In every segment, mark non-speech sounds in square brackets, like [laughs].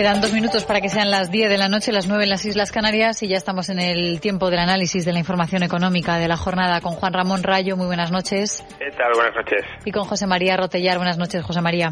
Quedan dos minutos para que sean las 10 de la noche, las 9 en las Islas Canarias y ya estamos en el tiempo del análisis de la información económica de la jornada con Juan Ramón Rayo. Muy buenas noches. ¿Qué tal? Buenas noches. Y con José María Rotellar. Buenas noches, José María.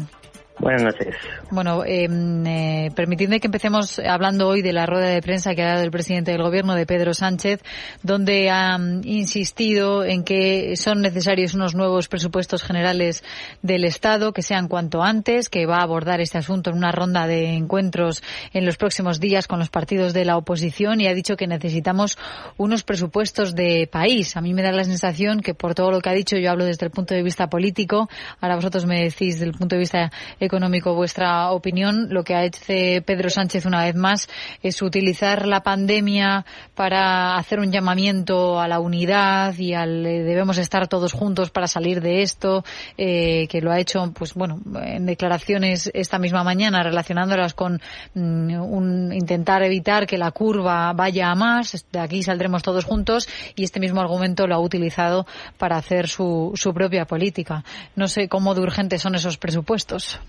Buenas noches. Bueno, em, eh, permitidme que empecemos hablando hoy de la rueda de prensa que ha dado el presidente del Gobierno, de Pedro Sánchez, donde ha insistido en que son necesarios unos nuevos presupuestos generales del Estado, que sean cuanto antes, que va a abordar este asunto en una ronda de encuentros en los próximos días con los partidos de la oposición y ha dicho que necesitamos unos presupuestos de país. A mí me da la sensación que por todo lo que ha dicho, yo hablo desde el punto de vista político, ahora vosotros me decís desde el punto de vista económico vuestra opinión. Lo que ha hecho Pedro Sánchez una vez más es utilizar la pandemia para hacer un llamamiento a la unidad y al eh, debemos estar todos juntos para salir de esto, eh, que lo ha hecho, pues bueno, en declaraciones esta misma mañana relacionándolas con mm, un, intentar evitar que la curva vaya a más. De aquí saldremos todos juntos y este mismo argumento lo ha utilizado para hacer su, su propia política. No sé cómo de urgentes son esos presupuestos.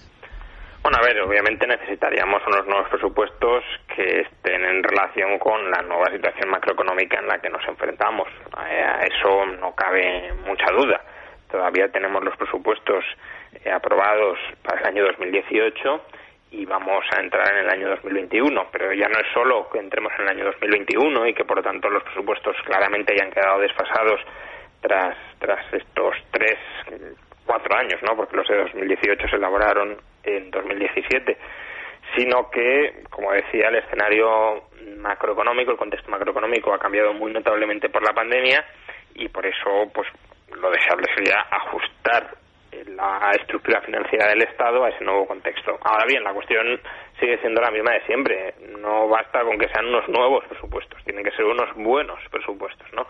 Bueno, a ver, obviamente necesitaríamos unos nuevos presupuestos que estén en relación con la nueva situación macroeconómica en la que nos enfrentamos. A eso no cabe mucha duda. Todavía tenemos los presupuestos eh, aprobados para el año 2018 y vamos a entrar en el año 2021. Pero ya no es solo que entremos en el año 2021 y que por lo tanto los presupuestos claramente hayan quedado desfasados tras, tras estos tres, cuatro años, ¿no? Porque los de 2018 se elaboraron en 2017, sino que, como decía, el escenario macroeconómico, el contexto macroeconómico ha cambiado muy notablemente por la pandemia y por eso, pues, lo deseable sería ajustar la estructura financiera del Estado a ese nuevo contexto. Ahora bien, la cuestión sigue siendo la misma de siempre. No basta con que sean unos nuevos presupuestos, tienen que ser unos buenos presupuestos, ¿no?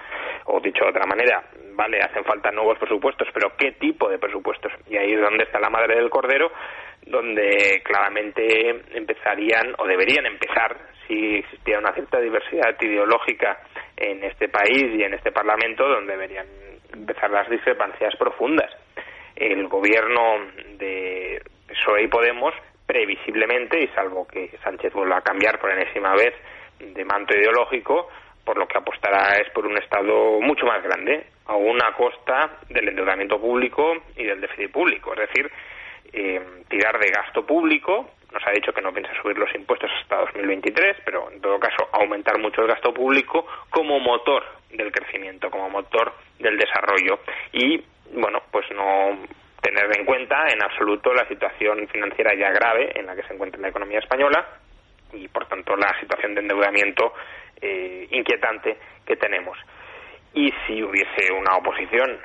O dicho de otra manera, vale, hacen falta nuevos presupuestos, pero ¿qué tipo de presupuestos? Y ahí es donde está la madre del cordero, donde claramente empezarían o deberían empezar, si existiera una cierta diversidad ideológica en este país y en este Parlamento, donde deberían empezar las discrepancias profundas. El gobierno de PSOE y Podemos, previsiblemente, y salvo que Sánchez vuelva a cambiar por enésima vez de manto ideológico, por lo que apostará es por un Estado mucho más grande, a una costa del endeudamiento público y del déficit público. Es decir, eh, tirar de gasto público. Nos ha dicho que no piensa subir los impuestos hasta 2023, pero en todo caso aumentar mucho el gasto público como motor del crecimiento, como motor del desarrollo. Y, bueno, pues no tener en cuenta en absoluto la situación financiera ya grave en la que se encuentra la economía española y, por tanto, la situación de endeudamiento eh, inquietante que tenemos. Y si hubiese una oposición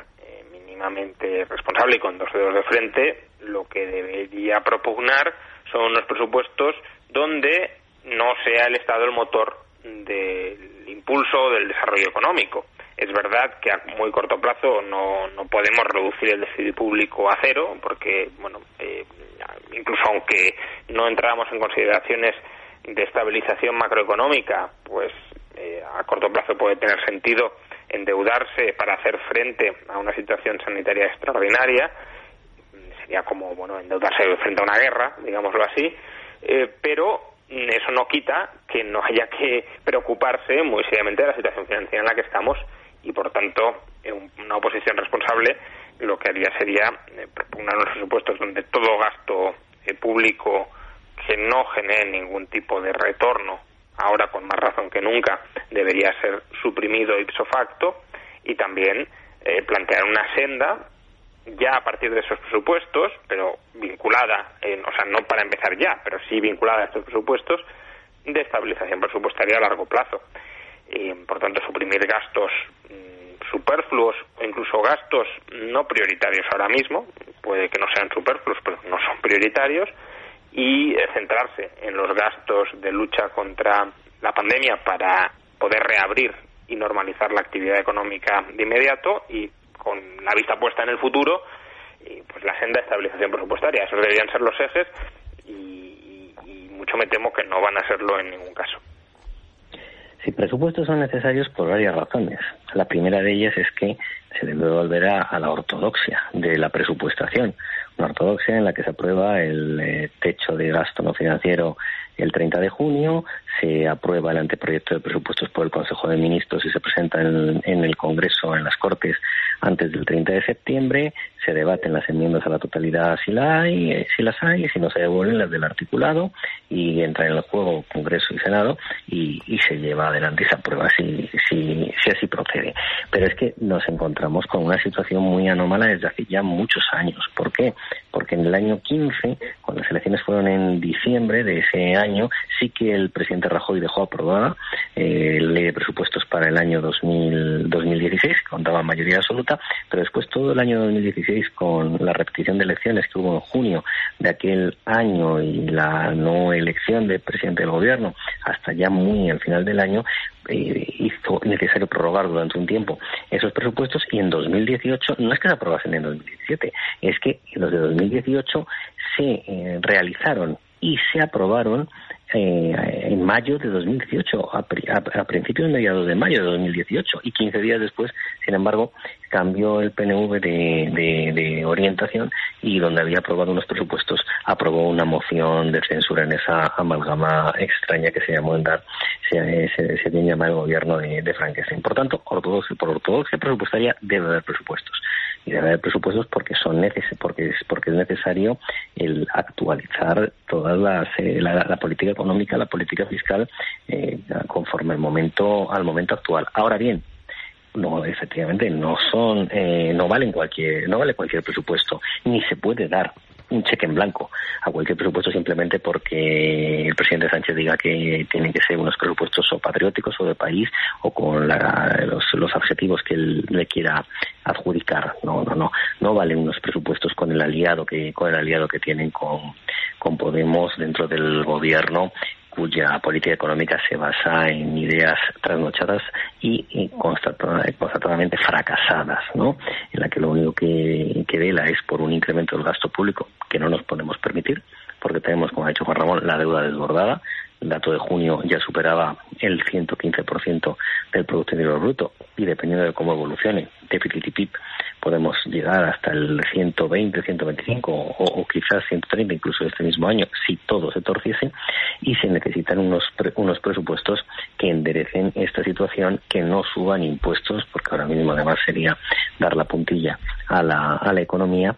responsable y con dos dedos de frente, lo que debería propugnar son unos presupuestos donde no sea el Estado el motor del impulso del desarrollo económico. Es verdad que a muy corto plazo no, no podemos reducir el déficit público a cero, porque, bueno, eh, incluso aunque no entráramos en consideraciones de estabilización macroeconómica, pues eh, a corto plazo puede tener sentido endeudarse para hacer frente a una situación sanitaria extraordinaria sería como bueno endeudarse frente a una guerra digámoslo así eh, pero eso no quita que no haya que preocuparse muy seriamente de la situación financiera en la que estamos y por tanto una oposición responsable lo que haría sería eh, propugnar unos presupuestos donde todo gasto eh, público que no genere ningún tipo de retorno ahora con más razón que nunca debería ser suprimido ipso facto y también eh, plantear una senda ya a partir de esos presupuestos, pero vinculada, o sea, no para empezar ya, pero sí vinculada a estos presupuestos de estabilización presupuestaria a largo plazo. y por tanto, suprimir gastos mm, superfluos o incluso gastos no prioritarios ahora mismo, puede que no sean superfluos, pero no son prioritarios, y centrarse en los gastos de lucha contra la pandemia para poder reabrir y normalizar la actividad económica de inmediato y con la vista puesta en el futuro pues la senda de estabilización presupuestaria. Esos deberían ser los ejes y, y mucho me temo que no van a serlo en ningún caso. Sí, presupuestos son necesarios por varias razones. La primera de ellas es que se debe volver a, la ortodoxia de la presupuestación, una ortodoxia en la que se aprueba el eh, techo de gasto no financiero el 30 de junio, se aprueba el anteproyecto de presupuestos por el Consejo de Ministros y se presenta en, en el Congreso, en las Cortes, antes del 30 de septiembre, se debaten las enmiendas a la totalidad si, la hay, eh, si las hay, si no se devuelven las del articulado y entra en el juego Congreso y Senado y, se lleva adelante y se aprueba si, si, así procede. Pero es que nos encontramos con una situación muy anómala desde hace ya muchos años. ¿Por qué? Porque en el año 15, cuando las elecciones fueron en diciembre de ese año, sí que el presidente Rajoy dejó aprobada eh, la ley de presupuestos para el año 2000, 2016, que contaba mayoría absoluta, pero después todo el año 2016 con la repetición de elecciones que hubo en junio de aquel año y la no elección de presidente del gobierno hasta ya muy al final del año, eh, hizo necesario prorrogar durante un tiempo esos presupuestos y en 2018 no es que se aprobasen en 2017, es que los de 2018 se eh, realizaron y se aprobaron eh, en mayo de 2018, a, a, a principios mediados de mayo de 2018, y 15 días después, sin embargo, cambió el PNV de, orientación y donde había aprobado unos presupuestos, aprobó una moción de censura en esa amalgama extraña que se llamó en dar, se, se, se llama el gobierno de, de Frankenstein. Por tanto, ortodoxia, por ortodoxia presupuestaria debe haber presupuestos y debe haber presupuestos porque son neces porque es porque es necesario el actualizar toda las, eh, la, política económica la política fiscal eh, conforme al momento al momento actual. Ahora bien no efectivamente no son eh, no valen cualquier no vale cualquier presupuesto ni se puede dar un cheque en blanco a cualquier presupuesto simplemente porque el presidente Sánchez diga que tienen que ser unos presupuestos o patrióticos o de país o con los, los objetivos que él le quiera adjudicar. No, no, no. No valen unos presupuestos con el aliado que, con el aliado que tienen con, con Podemos dentro del gobierno cuya política económica se basa en ideas trasnochadas y, constatadamente fracasadas, ¿no? En la que lo único que, que vela es por un incremento del gasto público que no nos podemos permitir, porque tenemos, como ha dicho Juan Ramón, la deuda desbordada. Dato de junio ya superaba el 115% del Producto Interior Bruto. Y dependiendo de cómo evolucione déficit y PIB podemos llegar hasta el 120, 125 o, o, quizás 130 incluso este mismo año si todo se torciese y se necesitan unos, unos presupuestos que enderecen esta situación, que no suban impuestos, porque ahora mismo además sería dar la puntilla a la, a la economía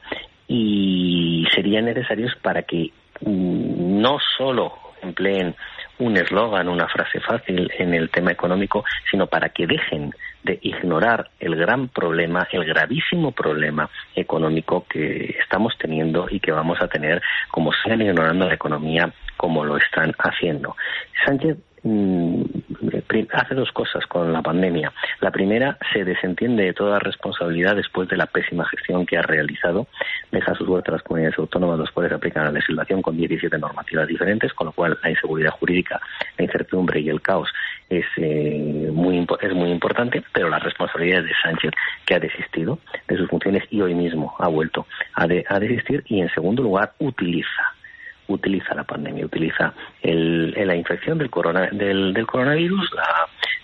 y serían necesarios para que mm, no solo empleen un eslogan, una frase fácil en el tema económico, sino para que dejen de ignorar el gran problema, el gravísimo problema económico que estamos teniendo y que vamos a tener como sigan ignorando la economía como lo están haciendo. Sánchez hace dos cosas con la pandemia. La primera, se desentiende de toda responsabilidad después de la pésima gestión que ha realizado. Deja su suerte a las comunidades autónomas, los cuales aplican la legislación con 17 normativas diferentes, con lo cual la inseguridad jurídica, la incertidumbre y el caos es, eh, muy, es muy importante, pero la responsabilidad es de Sánchez, que ha desistido de sus funciones y hoy mismo ha vuelto a, a desistir y, en segundo lugar, utiliza utiliza la pandemia, utiliza el, la infección del, corona, del, del coronavirus,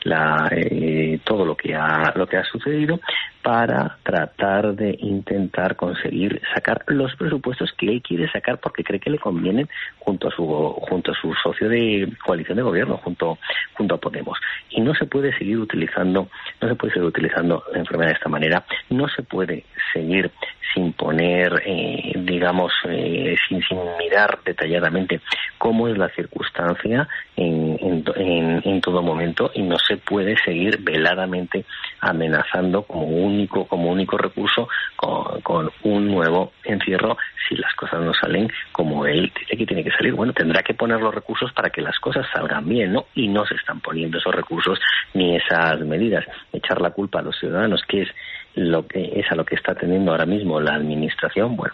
la, eh, todo lo que ha lo que ha sucedido para tratar de intentar conseguir sacar los presupuestos que él quiere sacar porque cree que le convienen junto a su junto a su socio de coalición de gobierno junto junto a Podemos. Y no se puede seguir utilizando no se puede seguir utilizando la enfermedad de esta manera. No se puede seguir sin poner eh, digamos eh, sin, sin mirar detalladamente cómo es la circunstancia en, en, en todo momento y no se puede seguir veladamente amenazando como único como único recurso con, un nuevo encierro si las cosas no salen como él dice que tiene que salir. Bueno tendrá que poner los recursos para que las cosas salgan bien no y no se están poniendo esos recursos ni esas medidas. Echar la culpa a los ciudadanos que es lo que es a lo que está teniendo ahora mismo la administración, bueno,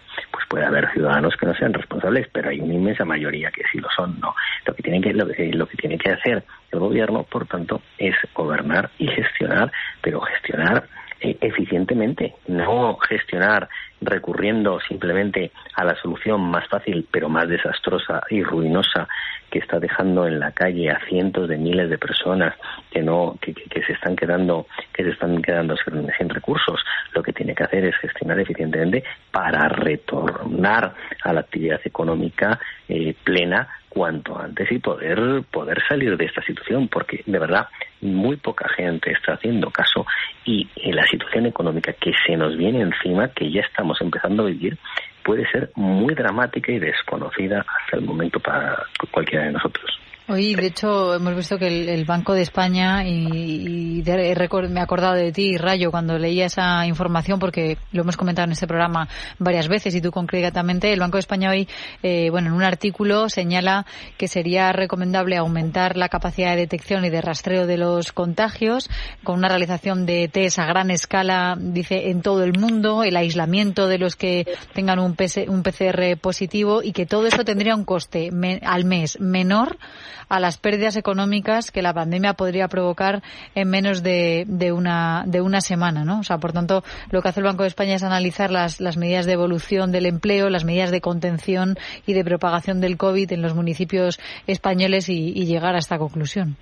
puede haber ciudadanos que no sean responsables, pero hay una inmensa mayoría que sí lo son, no. Lo que tiene que lo, lo que tiene que hacer el gobierno, por tanto, es gobernar y gestionar, pero gestionar eh, eficientemente, no gestionar recurriendo simplemente a la solución más fácil pero más desastrosa y ruinosa que está dejando en la calle a cientos de miles de personas que no que, que, se están quedando que se están quedando sin, recursos. Lo que tiene que hacer es gestionar eficientemente para retornar a la actividad económica eh, plena cuanto antes y poder poder salir de esta situación porque de verdad muy poca gente está haciendo caso y la situación económica que se nos viene encima que ya estamos empezando a vivir puede ser muy dramática y desconocida hasta el momento para cualquiera de nosotros. Hoy, de hecho, hemos visto que el, Banco de España, y, me he acordado de ti, Rayo, cuando leía esa información, porque lo hemos comentado en este programa varias veces y tú concretamente, el Banco de España hoy, eh, bueno, en un artículo señala que sería recomendable aumentar la capacidad de detección y de rastreo de los contagios con una realización de test a gran escala, dice, en todo el mundo, el aislamiento de los que tengan un, un PCR positivo y que todo eso tendría un coste al mes menor a las pérdidas económicas que la pandemia podría provocar en menos de, de, una, de una semana, ¿no? O sea, por tanto, lo que hace el Banco de España es analizar las, las medidas de evolución del empleo, las medidas de contención y de propagación del COVID en los municipios españoles y, llegar a esta conclusión.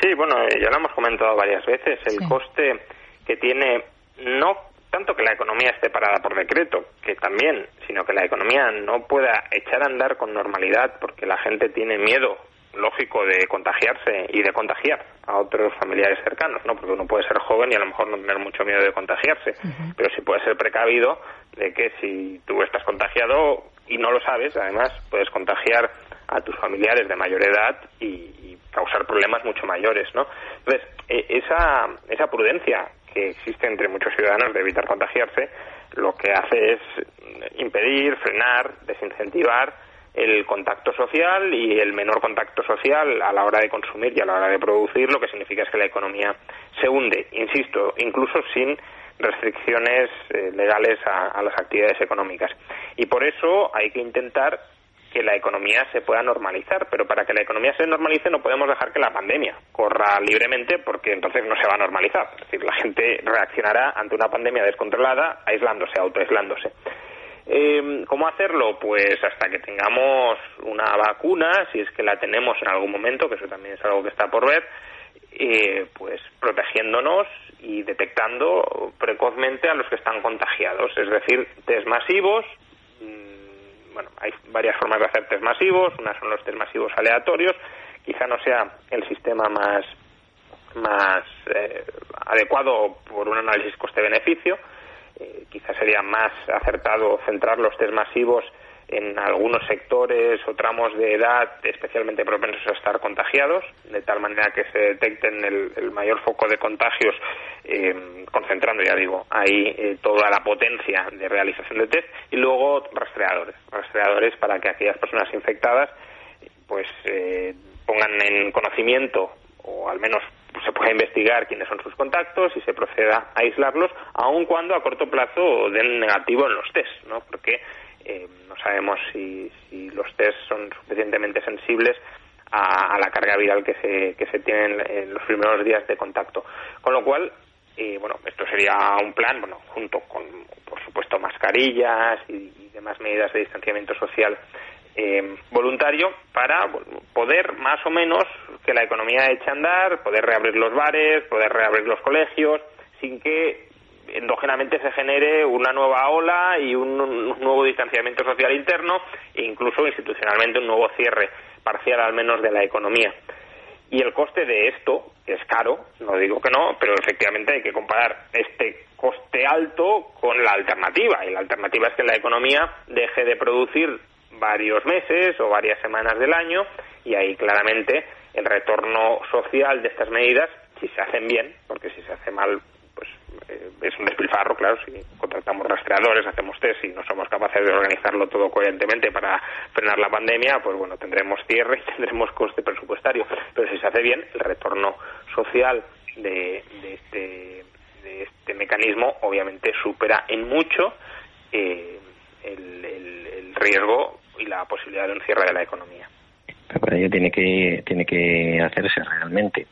Sí, bueno, ya lo hemos comentado varias veces. El coste que tiene no tanto que la economía esté parada por decreto, que también, sino que la economía no pueda echar a andar con normalidad porque la gente tiene miedo lógico de contagiarse y de contagiar a otros familiares cercanos, ¿no? Porque uno puede ser joven y a lo mejor no tener mucho miedo de contagiarse, pero sí puede ser precavido de que si tú estás contagiado y no lo sabes, además puedes contagiar a tus familiares de mayor edad y, causar problemas mucho mayores, ¿no? Entonces, e, esa, esa prudencia que existe entre muchos ciudadanos de evitar contagiarse, lo que hace es impedir, frenar, desincentivar el contacto social y el menor contacto social a la hora de consumir y a la hora de producir, lo que significa es que la economía se hunde, insisto, incluso sin restricciones eh, legales a, las actividades económicas. Y por eso hay que intentar que la economía se pueda normalizar, pero para que la economía se normalice no podemos dejar que la pandemia corra libremente porque entonces no se va a normalizar. Es decir, la gente reaccionará ante una pandemia descontrolada aislándose, autoaislándose. Eh, ¿Cómo hacerlo? Pues hasta que tengamos una vacuna, si es que la tenemos en algún momento, que eso también es algo que está por ver, eh, pues protegiéndonos y detectando precozmente a los que están contagiados. Es decir, test masivos. Mm, bueno, hay varias formas de hacer test masivos. Unas son los test masivos aleatorios. Quizá no sea el sistema más más eh, adecuado por un análisis coste-beneficio, eh, quizás sería más acertado centrar los test masivos en algunos sectores o tramos de edad especialmente propensos a estar contagiados, de tal manera que se detecten el, mayor foco de contagios, eh, concentrando, ya digo, ahí eh, toda la potencia de realización de test, y luego rastreadores, rastreadores para que aquellas personas infectadas pues pongan en conocimiento o al menos se pueda investigar quiénes son sus contactos y se proceda a aislarlos, aun cuando a corto plazo den negativo en los test, ¿no? Porque eh, no sabemos si, los test son suficientemente sensibles a, la carga viral que se, que se tiene en, los primeros días de contacto. Con lo cual, eh, bueno, esto sería un plan, bueno, junto con, por supuesto, mascarillas y demás medidas de distanciamiento social eh, voluntario para poder más o menos que la economía eche a andar, poder reabrir los bares, poder reabrir los colegios, sin que endógenamente se genere una nueva ola y un, nuevo distanciamiento social interno e incluso institucionalmente un nuevo cierre parcial al menos de la economía. Y el coste de esto es caro, no digo que no, pero efectivamente hay que comparar este coste alto con la alternativa. Y la alternativa es que la economía deje de producir varios meses o varias semanas del año y ahí claramente el retorno social de estas medidas, si se hacen bien, porque si se hace mal, pues eh, es un despilfarro, claro, si contratamos rastreadores, hacemos test y no somos capaces de organizarlo todo coherentemente para frenar la pandemia, pues bueno, tendremos cierre y [laughs] tendremos coste presupuestario. Pero si se hace bien, el retorno social de, este, de este mecanismo obviamente supera en mucho eh, el riesgo y la posibilidad de un cierre de la economía. Para ello tiene que, tiene que hacerse realmente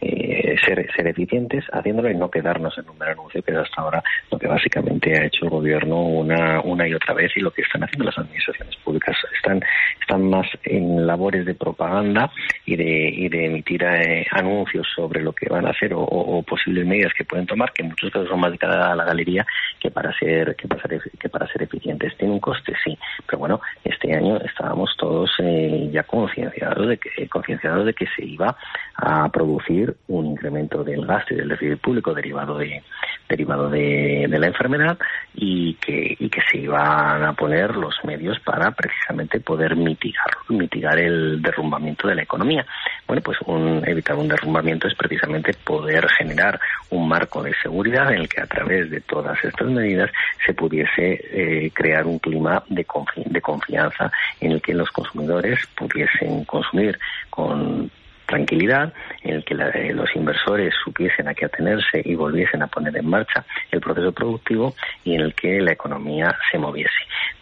eh, ser, ser eficientes haciéndolo y no quedarnos en un mero anuncio, que es hasta ahora lo que básicamente ha hecho el gobierno una, una y otra vez y lo que están haciendo las administraciones públicas. Están, están más en labores de propaganda y de, y de emitir eh, anuncios sobre lo que van a hacer o, posibles medidas que pueden tomar, que en muchos casos son más de cara a la galería que para ser, que para ser, que para ser eficientes. Tiene un coste, sí, pero bueno, este año estábamos todos eh, ya concienciados de que, concienciados de que se iba a producir un incremento del gasto y del déficit público derivado de derivado de, la enfermedad y que, y que se iban a poner los medios para precisamente poder mitigar mitigar el derrumbamiento de la economía. Bueno, pues un, evitar un derrumbamiento es precisamente poder generar un marco de seguridad en el que a través de todas estas medidas se pudiese eh, crear un clima de, de confianza en el que los consumidores pudiesen consumir con tranquilidad, en el que eh, los inversores supiesen a qué atenerse y volviesen a poner en marcha el proceso productivo y en el que la economía se moviese.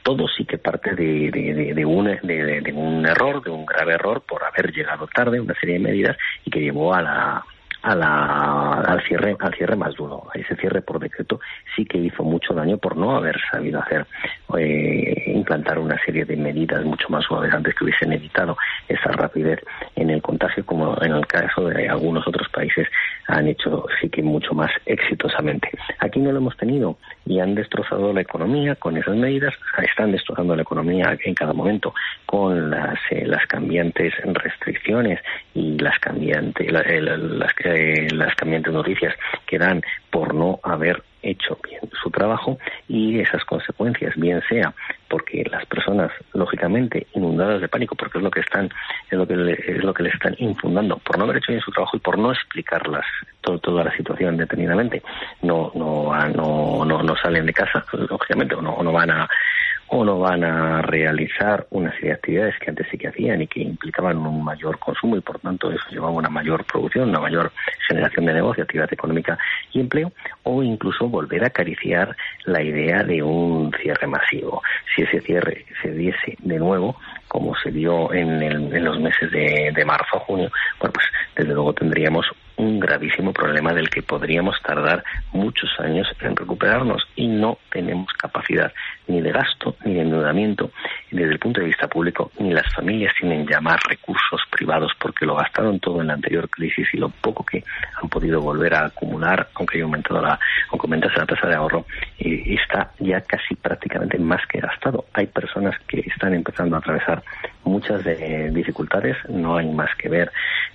Todo sí que parte de, de, un, de un error, de un grave error por haber llegado tarde, una serie de medidas y que llevó a la a la, al cierre al cierre más duro. Ese cierre por decreto sí que hizo mucho daño por no haber sabido hacer eh, implantar una serie de medidas mucho más suaves antes que hubiesen evitado esa rapidez en el contagio, como en el caso de algunos otros países han hecho sí que mucho más exitosamente. Aquí no lo hemos tenido y han destrozado la economía con esas medidas, están destrozando la economía en cada momento con las, eh, las cambiantes restricciones y las cambiantes las, eh, las cambiantes noticias que dan por no haber hecho bien su trabajo y esas consecuencias, bien sea porque las personas, lógicamente, inundadas de pánico, porque es lo que están, es lo que es lo que les están infundando, por no haber hecho bien su trabajo y por no explicarlas toda la situación detenidamente, no, no, no, no, no salen de casa, lógicamente, o no, no van a o no van a realizar una serie de actividades que antes sí que hacían y que implicaban un mayor consumo y por tanto eso llevaba una mayor producción, una mayor generación de negocio, actividad económica y empleo, o incluso volver a acariciar la idea de un cierre masivo. Si ese cierre se diese de nuevo, como se dio en, en los meses de, de marzo a junio, bueno, pues desde luego tendríamos un gravísimo problema del que podríamos tardar muchos años en recuperarnos y no tenemos capacidad ni de gasto ni de endeudamiento desde el punto de vista público ni las familias tienen ya más recursos privados porque lo gastaron todo en la anterior crisis y lo poco que han podido volver a acumular aunque haya aumentado la aunque aumentase la tasa de ahorro eh, está ya casi prácticamente más que gastado. Hay personas que están empezando a atravesar muchas de, dificultades no hay más que ver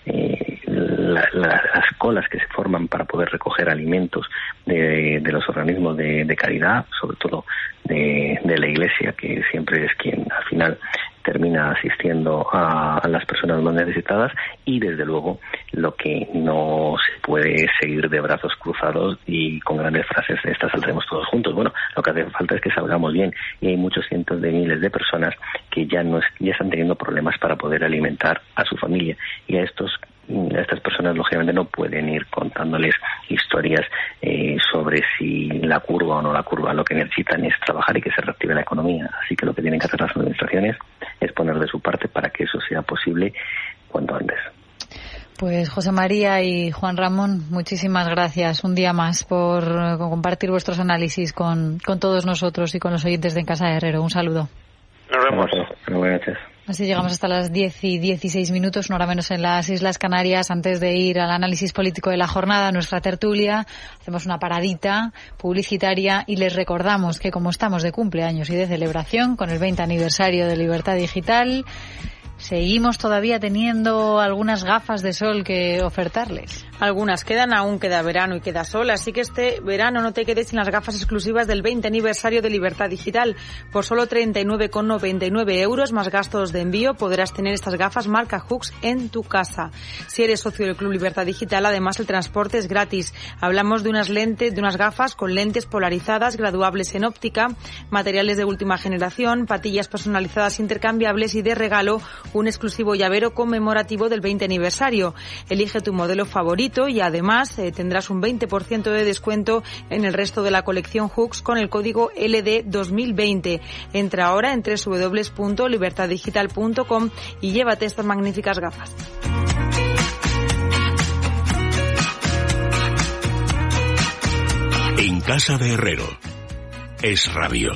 eh, las colas que se forman para poder recoger alimentos de, los organismos de, caridad, sobre todo de, la Iglesia, que siempre es quien al final termina asistiendo a, las personas más necesitadas y desde luego lo que no se puede seguir de brazos cruzados y con grandes frases de estas saldremos todos juntos. Bueno, lo que hace falta es que salgamos bien y hay muchos cientos de miles de personas que ya no ya están teniendo problemas para poder alimentar a su familia y a estos estas personas lógicamente no pueden ir contándoles historias eh, sobre si la curva o no la curva. Lo que necesitan es trabajar y que se reactive la economía. Así que lo que tienen que hacer las administraciones es poner de su parte para que eso sea posible cuanto antes. Pues José María y Juan Ramón, muchísimas gracias un día más por compartir vuestros análisis con, con todos nosotros y con los oyentes de En Casa de Herrero. Un saludo. Nos vemos. Buenas noches. Así llegamos hasta las 10 y 16 minutos, no hora menos en las Islas Canarias. Antes de ir al análisis político de la jornada, nuestra tertulia, hacemos una paradita publicitaria y les recordamos que como estamos de cumpleaños y de celebración con el 20 aniversario de Libertad Digital, Seguimos todavía teniendo algunas gafas de sol que ofertarles. Algunas quedan, aún queda verano y queda sol, así que este verano no te quedes sin las gafas exclusivas del 20 aniversario de Libertad Digital. Por solo 39,99 euros más gastos de envío podrás tener estas gafas marca Hooks en tu casa. Si eres socio del Club Libertad Digital, además el transporte es gratis. Hablamos de unas lentes, de unas gafas con lentes polarizadas, graduables en óptica, materiales de última generación, patillas personalizadas intercambiables y de regalo un exclusivo llavero conmemorativo del 20 aniversario. Elige tu modelo favorito y además eh, tendrás un 20% de descuento en el resto de la colección Hooks con el código LD2020. Entra ahora en www.libertaddigital.com y llévate estas magníficas gafas. En casa de Herrero es radio.